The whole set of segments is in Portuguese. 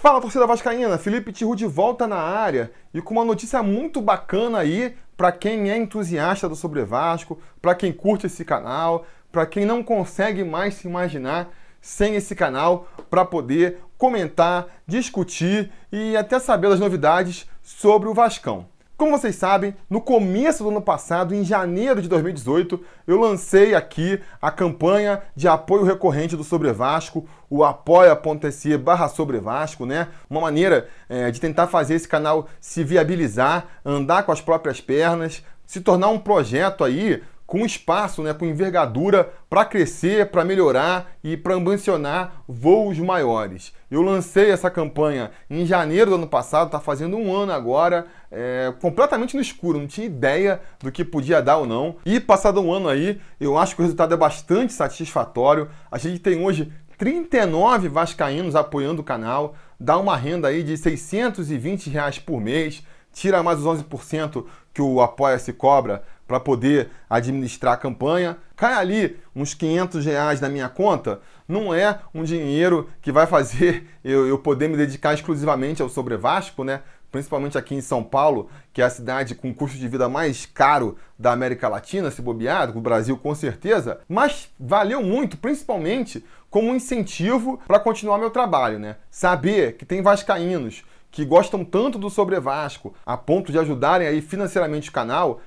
Fala torcida vascaína, Felipe Tiru de volta na área e com uma notícia muito bacana aí para quem é entusiasta do Sobre Vasco, para quem curte esse canal, para quem não consegue mais se imaginar sem esse canal para poder comentar, discutir e até saber das novidades sobre o Vascão. Como vocês sabem, no começo do ano passado, em janeiro de 2018, eu lancei aqui a campanha de apoio recorrente do Sobre Vasco, o apoia.se barra Sobre Vasco, né? Uma maneira é, de tentar fazer esse canal se viabilizar, andar com as próprias pernas, se tornar um projeto aí com espaço, né, com envergadura para crescer, para melhorar e para ambicionar voos maiores. Eu lancei essa campanha em janeiro do ano passado, está fazendo um ano agora, é, completamente no escuro, não tinha ideia do que podia dar ou não. E passado um ano aí, eu acho que o resultado é bastante satisfatório. A gente tem hoje 39 vascaínos apoiando o canal, dá uma renda aí de 620 reais por mês, tira mais os 11% que o Apoia-se cobra para poder administrar a campanha. Cai ali uns 500 reais na minha conta, não é um dinheiro que vai fazer eu, eu poder me dedicar exclusivamente ao Sobre Vasco, né? principalmente aqui em São Paulo, que é a cidade com o custo de vida mais caro da América Latina, se bobeado, o Brasil com certeza, mas valeu muito, principalmente como um incentivo para continuar meu trabalho, né? Saber que tem vascaínos que gostam tanto do Sobre Vasco, a ponto de ajudarem aí financeiramente o canal,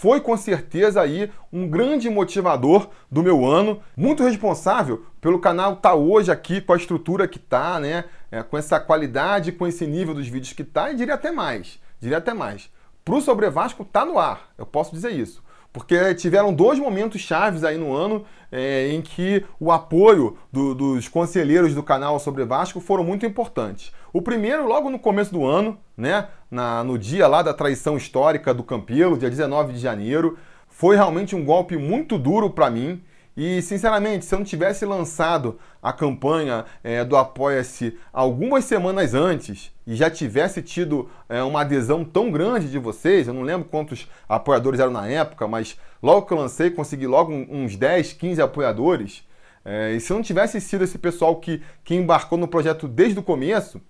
foi com certeza aí um grande motivador do meu ano, muito responsável pelo canal tá hoje aqui com a estrutura que tá, né? É, com essa qualidade, com esse nível dos vídeos que tá, e diria até mais, diria até mais. Pro Sobre Vasco tá no ar, eu posso dizer isso. Porque tiveram dois momentos chaves aí no ano é, em que o apoio do, dos conselheiros do canal Sobre Vasco foram muito importantes. O primeiro, logo no começo do ano, né, na, no dia lá da traição histórica do Campelo, dia 19 de janeiro, foi realmente um golpe muito duro para mim. E, sinceramente, se eu não tivesse lançado a campanha é, do Apoia-se algumas semanas antes e já tivesse tido é, uma adesão tão grande de vocês, eu não lembro quantos apoiadores eram na época, mas logo que eu lancei, consegui logo uns 10, 15 apoiadores. É, e se eu não tivesse sido esse pessoal que, que embarcou no projeto desde o começo,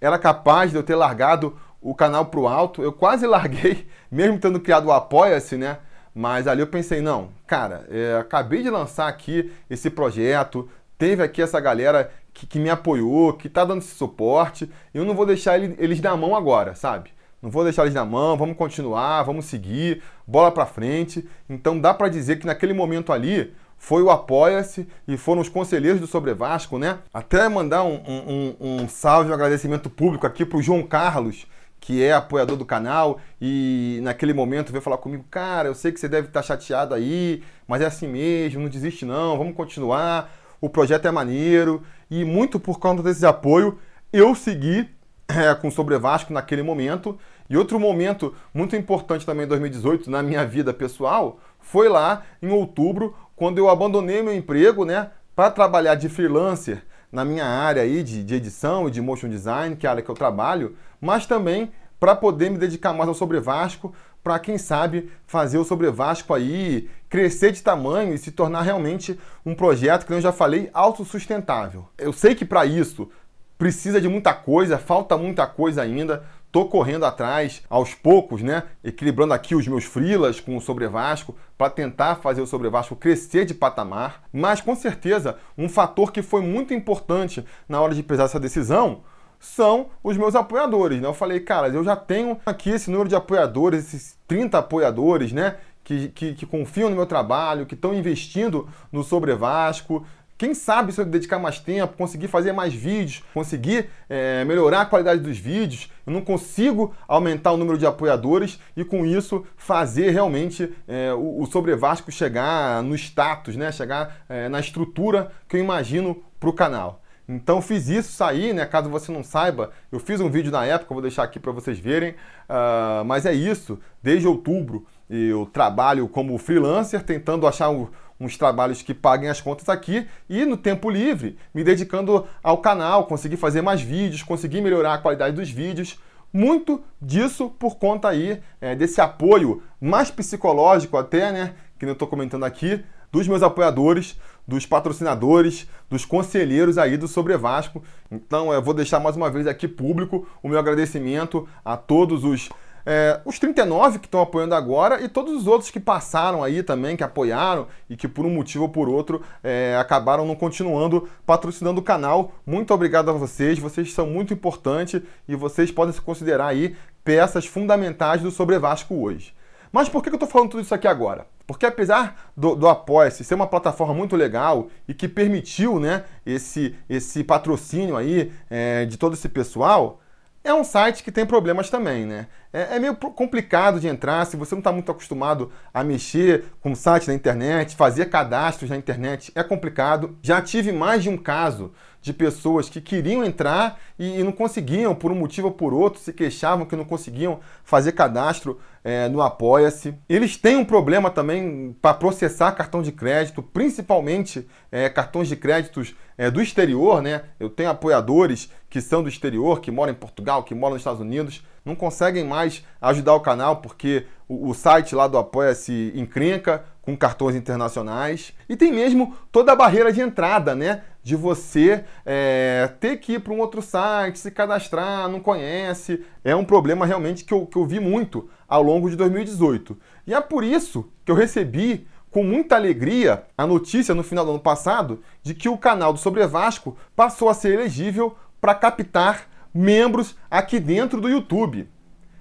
era capaz de eu ter largado o canal para o alto. Eu quase larguei, mesmo tendo criado o Apoia-se, né? Mas ali eu pensei, não, cara, é, acabei de lançar aqui esse projeto, teve aqui essa galera que, que me apoiou, que está dando esse suporte, eu não vou deixar ele, eles na mão agora, sabe? Não vou deixar eles na mão, vamos continuar, vamos seguir, bola para frente. Então dá para dizer que naquele momento ali foi o Apoia-se e foram os conselheiros do Sobre Vasco, né? Até mandar um, um, um salve, um agradecimento público aqui para o João Carlos, que é apoiador do canal e naquele momento veio falar comigo, cara, eu sei que você deve estar chateado aí, mas é assim mesmo, não desiste não, vamos continuar, o projeto é maneiro e muito por conta desse apoio eu segui é, com Sobre Vasco naquele momento. E outro momento muito importante também em 2018 na minha vida pessoal foi lá em outubro, quando eu abandonei meu emprego, né, para trabalhar de freelancer na minha área aí de, de edição e de motion design, que é a área que eu trabalho, mas também para poder me dedicar mais ao Sobre Vasco, para quem sabe fazer o Sobre Vasco aí crescer de tamanho e se tornar realmente um projeto que eu já falei autossustentável. Eu sei que para isso precisa de muita coisa, falta muita coisa ainda. Tô correndo atrás aos poucos, né? Equilibrando aqui os meus frilas com o Sobre Vasco para tentar fazer o Sobre Vasco crescer de patamar. Mas com certeza, um fator que foi muito importante na hora de pesar essa decisão são os meus apoiadores, né? Eu falei, cara, eu já tenho aqui esse número de apoiadores, esses 30 apoiadores, né? Que, que, que confiam no meu trabalho, que estão investindo no Sobre Vasco, quem sabe se eu dedicar mais tempo, conseguir fazer mais vídeos, conseguir é, melhorar a qualidade dos vídeos, eu não consigo aumentar o número de apoiadores e com isso fazer realmente é, o, o Sobre Vasco chegar no status, né? chegar é, na estrutura que eu imagino para o canal. Então fiz isso, saí, né? Caso você não saiba, eu fiz um vídeo na época, vou deixar aqui para vocês verem. Uh, mas é isso, desde outubro eu trabalho como freelancer, tentando achar um, uns trabalhos que paguem as contas aqui e no tempo livre me dedicando ao canal, conseguir fazer mais vídeos, conseguir melhorar a qualidade dos vídeos. Muito disso por conta aí é, desse apoio mais psicológico até, né? Que eu estou comentando aqui, dos meus apoiadores, dos patrocinadores, dos conselheiros aí do Sobre Vasco. Então eu vou deixar mais uma vez aqui público o meu agradecimento a todos os é, os 39 que estão apoiando agora e todos os outros que passaram aí também, que apoiaram e que por um motivo ou por outro é, acabaram não continuando patrocinando o canal. Muito obrigado a vocês, vocês são muito importantes e vocês podem se considerar aí peças fundamentais do Sobre Vasco hoje. Mas por que eu estou falando tudo isso aqui agora? Porque apesar do, do Apoia-se ser uma plataforma muito legal e que permitiu né, esse, esse patrocínio aí é, de todo esse pessoal, é um site que tem problemas também, né? É, é meio complicado de entrar se você não está muito acostumado a mexer com site na internet, fazer cadastros na internet, é complicado. Já tive mais de um caso de pessoas que queriam entrar e, e não conseguiam, por um motivo ou por outro, se queixavam que não conseguiam fazer cadastro é, no Apoia-se. Eles têm um problema também para processar cartão de crédito, principalmente é, cartões de créditos é, do exterior, né? Eu tenho apoiadores que são do exterior, que moram em Portugal, que moram nos Estados Unidos, não conseguem mais ajudar o canal porque o, o site lá do Apoia-se encrenca com cartões internacionais. E tem mesmo toda a barreira de entrada, né? De você é, ter que ir para um outro site, se cadastrar, não conhece. É um problema realmente que eu, que eu vi muito ao longo de 2018. E é por isso que eu recebi com muita alegria a notícia no final do ano passado de que o canal do Sobre Vasco passou a ser elegível para captar membros aqui dentro do YouTube.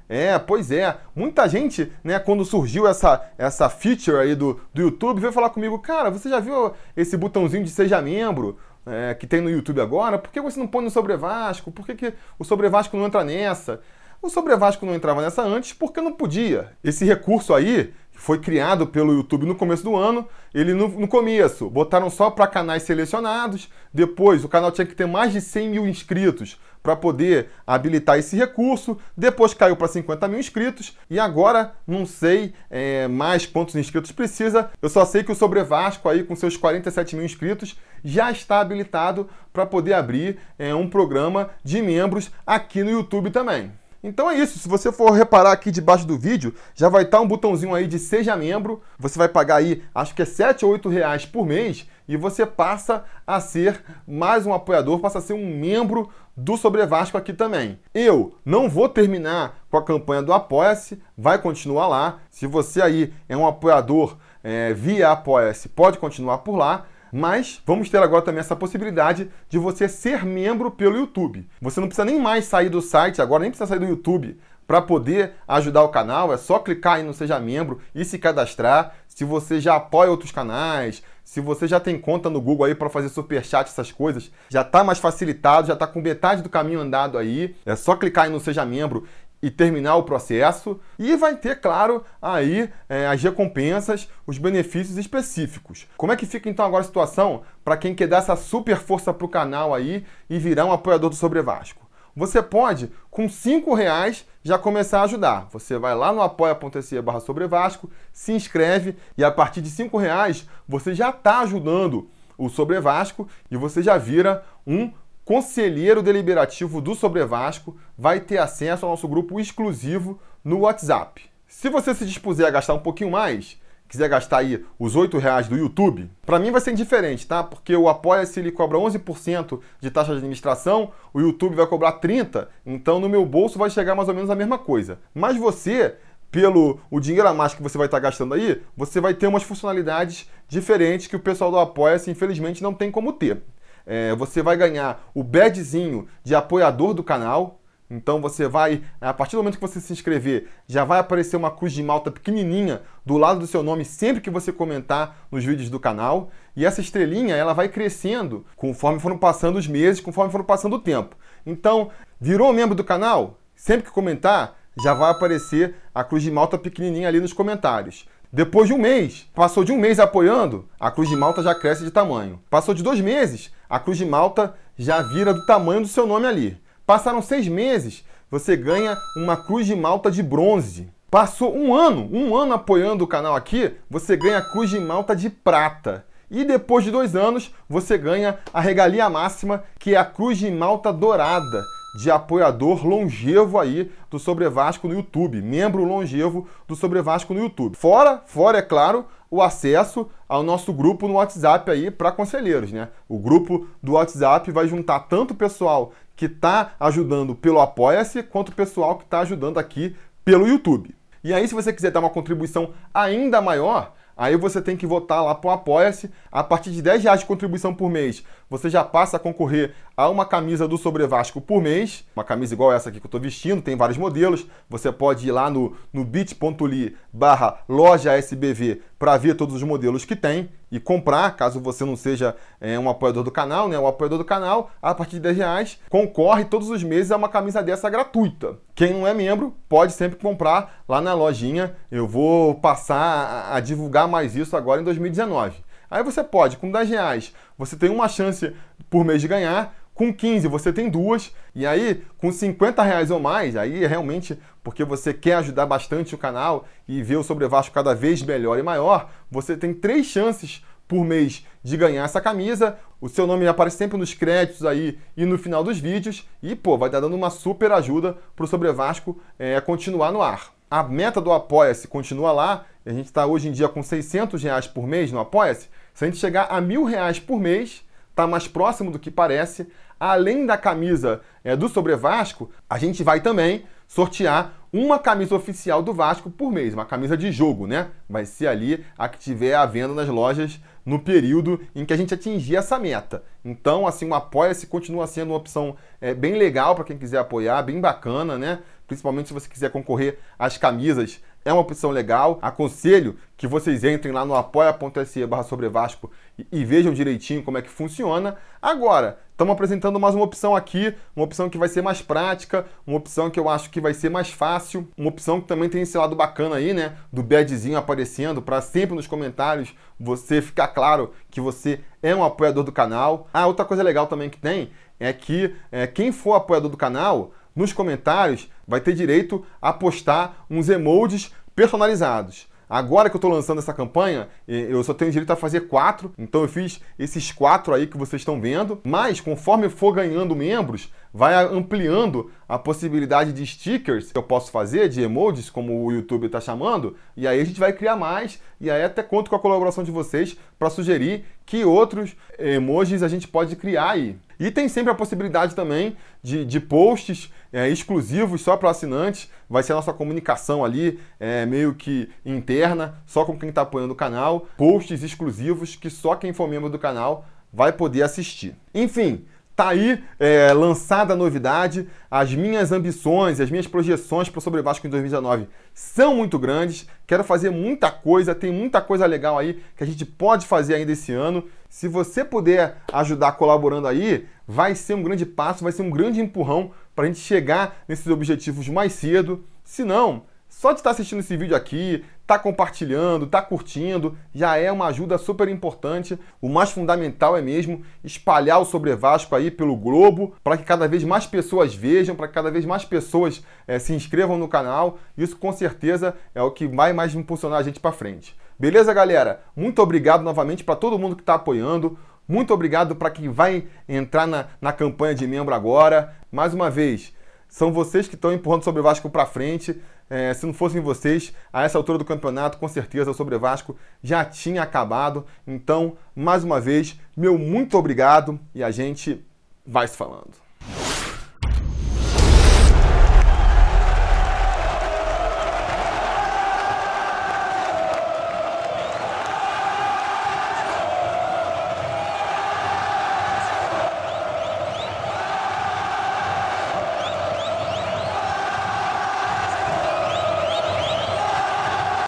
É, pois é. Muita gente, né, quando surgiu essa, essa feature aí do, do YouTube, veio falar comigo, cara, você já viu esse botãozinho de seja membro é, que tem no YouTube agora? Por que você não põe no Sobre Vasco? Por que, que o Sobre Vasco não entra nessa? O Sobre Vasco não entrava nessa antes porque não podia. Esse recurso aí foi criado pelo YouTube no começo do ano. Ele no, no começo botaram só para canais selecionados. Depois o canal tinha que ter mais de 100 mil inscritos para poder habilitar esse recurso. Depois caiu para 50 mil inscritos e agora não sei é, mais quantos inscritos precisa. Eu só sei que o Sobre Vasco aí com seus 47 mil inscritos já está habilitado para poder abrir é, um programa de membros aqui no YouTube também. Então é isso, se você for reparar aqui debaixo do vídeo, já vai estar um botãozinho aí de seja membro, você vai pagar aí, acho que é 7 ou 8 reais por mês, e você passa a ser mais um apoiador, passa a ser um membro do Sobre Vasco aqui também. Eu não vou terminar com a campanha do Apoia-se, vai continuar lá. Se você aí é um apoiador é, via Apoia-se, pode continuar por lá. Mas vamos ter agora também essa possibilidade de você ser membro pelo YouTube. Você não precisa nem mais sair do site, agora nem precisa sair do YouTube para poder ajudar o canal. É só clicar aí no Seja Membro e se cadastrar. Se você já apoia outros canais, se você já tem conta no Google aí para fazer super chat, essas coisas, já está mais facilitado, já está com metade do caminho andado aí. É só clicar aí no Seja Membro e terminar o processo e vai ter, claro, aí é, as recompensas, os benefícios específicos. Como é que fica então agora a situação para quem quer dar essa super força para o canal aí e virar um apoiador do Sobre Vasco? Você pode, com cinco reais, já começar a ajudar. Você vai lá no apoia.se barra sobre Vasco, se inscreve e a partir de cinco reais você já está ajudando o Sobre Vasco e você já vira um conselheiro deliberativo do Sobre Vasco vai ter acesso ao nosso grupo exclusivo no WhatsApp. Se você se dispuser a gastar um pouquinho mais, quiser gastar aí os R$ reais do YouTube, para mim vai ser indiferente, tá? Porque o Apoia-se ele cobra 11% de taxa de administração, o YouTube vai cobrar 30%, então no meu bolso vai chegar mais ou menos a mesma coisa. Mas você, pelo o dinheiro a mais que você vai estar gastando aí, você vai ter umas funcionalidades diferentes que o pessoal do Apoia-se infelizmente não tem como ter é, você vai ganhar o badgezinho de apoiador do canal. Então você vai, a partir do momento que você se inscrever, já vai aparecer uma cruz de malta pequenininha do lado do seu nome sempre que você comentar nos vídeos do canal. E essa estrelinha, ela vai crescendo conforme foram passando os meses, conforme foram passando o tempo. Então, virou membro do canal? Sempre que comentar, já vai aparecer a cruz de malta pequenininha ali nos comentários. Depois de um mês, passou de um mês apoiando, a cruz de malta já cresce de tamanho. Passou de dois meses, a cruz de malta já vira do tamanho do seu nome ali. Passaram seis meses, você ganha uma cruz de malta de bronze. Passou um ano, um ano apoiando o canal aqui, você ganha a cruz de malta de prata. E depois de dois anos, você ganha a regalia máxima, que é a cruz de malta dourada de apoiador longevo aí do Sobre Vasco no YouTube, membro longevo do Sobre Vasco no YouTube. Fora, fora é claro, o acesso ao nosso grupo no WhatsApp aí para conselheiros, né? O grupo do WhatsApp vai juntar tanto o pessoal que está ajudando pelo Apoia-se, quanto o pessoal que está ajudando aqui pelo YouTube. E aí, se você quiser dar uma contribuição ainda maior, Aí você tem que votar lá para o Apoia-se. A partir de 10 reais de contribuição por mês, você já passa a concorrer a uma camisa do Sobre Vasco por mês. Uma camisa igual essa aqui que eu estou vestindo, tem vários modelos. Você pode ir lá no, no bit.ly barra loja SBV para ver todos os modelos que tem e comprar, caso você não seja é, um apoiador do canal, né? O apoiador do canal, a partir de 10 reais, concorre todos os meses a uma camisa dessa gratuita. Quem não é membro pode sempre comprar lá na lojinha. Eu vou passar a divulgar mais isso agora em 2019. Aí você pode, com 10 reais, você tem uma chance por mês de ganhar. Com 15 você tem duas, e aí com 50 reais ou mais, aí é realmente porque você quer ajudar bastante o canal e ver o Sobre Vasco cada vez melhor e maior, você tem três chances por mês de ganhar essa camisa. O seu nome aparece sempre nos créditos aí e no final dos vídeos. E, pô, vai estar dando uma super ajuda para o Sobre Vasco é, continuar no ar. A meta do Apoia-se continua lá. A gente está hoje em dia com 600 reais por mês no Apoia-se. Se a gente chegar a mil reais por mês, está mais próximo do que parece. Além da camisa é, do Sobre Vasco, a gente vai também sortear uma camisa oficial do Vasco por mês, uma camisa de jogo, né? Vai ser ali a que tiver à venda nas lojas no período em que a gente atingir essa meta. Então, assim, o Apoia-se continua sendo uma opção é, bem legal para quem quiser apoiar, bem bacana, né? Principalmente se você quiser concorrer às camisas é uma opção legal. Aconselho que vocês entrem lá no apoia.se barra sobre Vasco e, e, vejam direitinho como é que funciona. Agora, estamos apresentando mais uma opção aqui, uma opção que vai ser mais prática, uma opção que eu acho que vai ser mais fácil, uma opção que também tem esse lado bacana aí, né? Do badzinho aparecendo para sempre nos comentários você ficar claro que você é um apoiador do canal. Ah, outra coisa legal também que tem é que é, quem for apoiador do canal nos comentários vai ter direito a postar uns emojis personalizados. Agora que eu estou lançando essa campanha, eu só tenho direito a fazer quatro, então eu fiz esses quatro aí que vocês estão vendo. Mas conforme for ganhando membros, vai ampliando a possibilidade de stickers que eu posso fazer, de emojis, como o YouTube está chamando, e aí a gente vai criar mais, e aí até conto com a colaboração de vocês para sugerir que outros emojis a gente pode criar aí. E tem sempre a possibilidade também de, de posts é, exclusivos só para assinantes. Vai ser a nossa comunicação ali, é, meio que interna, só com quem está apoiando o canal. Posts exclusivos que só quem for membro do canal vai poder assistir. Enfim, Tá aí é, lançada a novidade. As minhas ambições, as minhas projeções para o Sobre Vasco em 2019 são muito grandes. Quero fazer muita coisa, tem muita coisa legal aí que a gente pode fazer ainda esse ano. Se você puder ajudar colaborando aí, vai ser um grande passo, vai ser um grande empurrão para a gente chegar nesses objetivos mais cedo. Se não, só de estar assistindo esse vídeo aqui, tá compartilhando, tá curtindo, já é uma ajuda super importante. O mais fundamental é mesmo espalhar o Sobre Vasco aí pelo globo, para que cada vez mais pessoas vejam, para que cada vez mais pessoas é, se inscrevam no canal. Isso com certeza é o que vai mais impulsionar a gente para frente. Beleza, galera? Muito obrigado novamente para todo mundo que está apoiando. Muito obrigado para quem vai entrar na, na campanha de membro agora. Mais uma vez, são vocês que estão empurrando sobre o Vasco para frente. É, se não fossem vocês, a essa altura do campeonato, com certeza o Sobre Vasco já tinha acabado. Então, mais uma vez, meu muito obrigado e a gente vai se falando.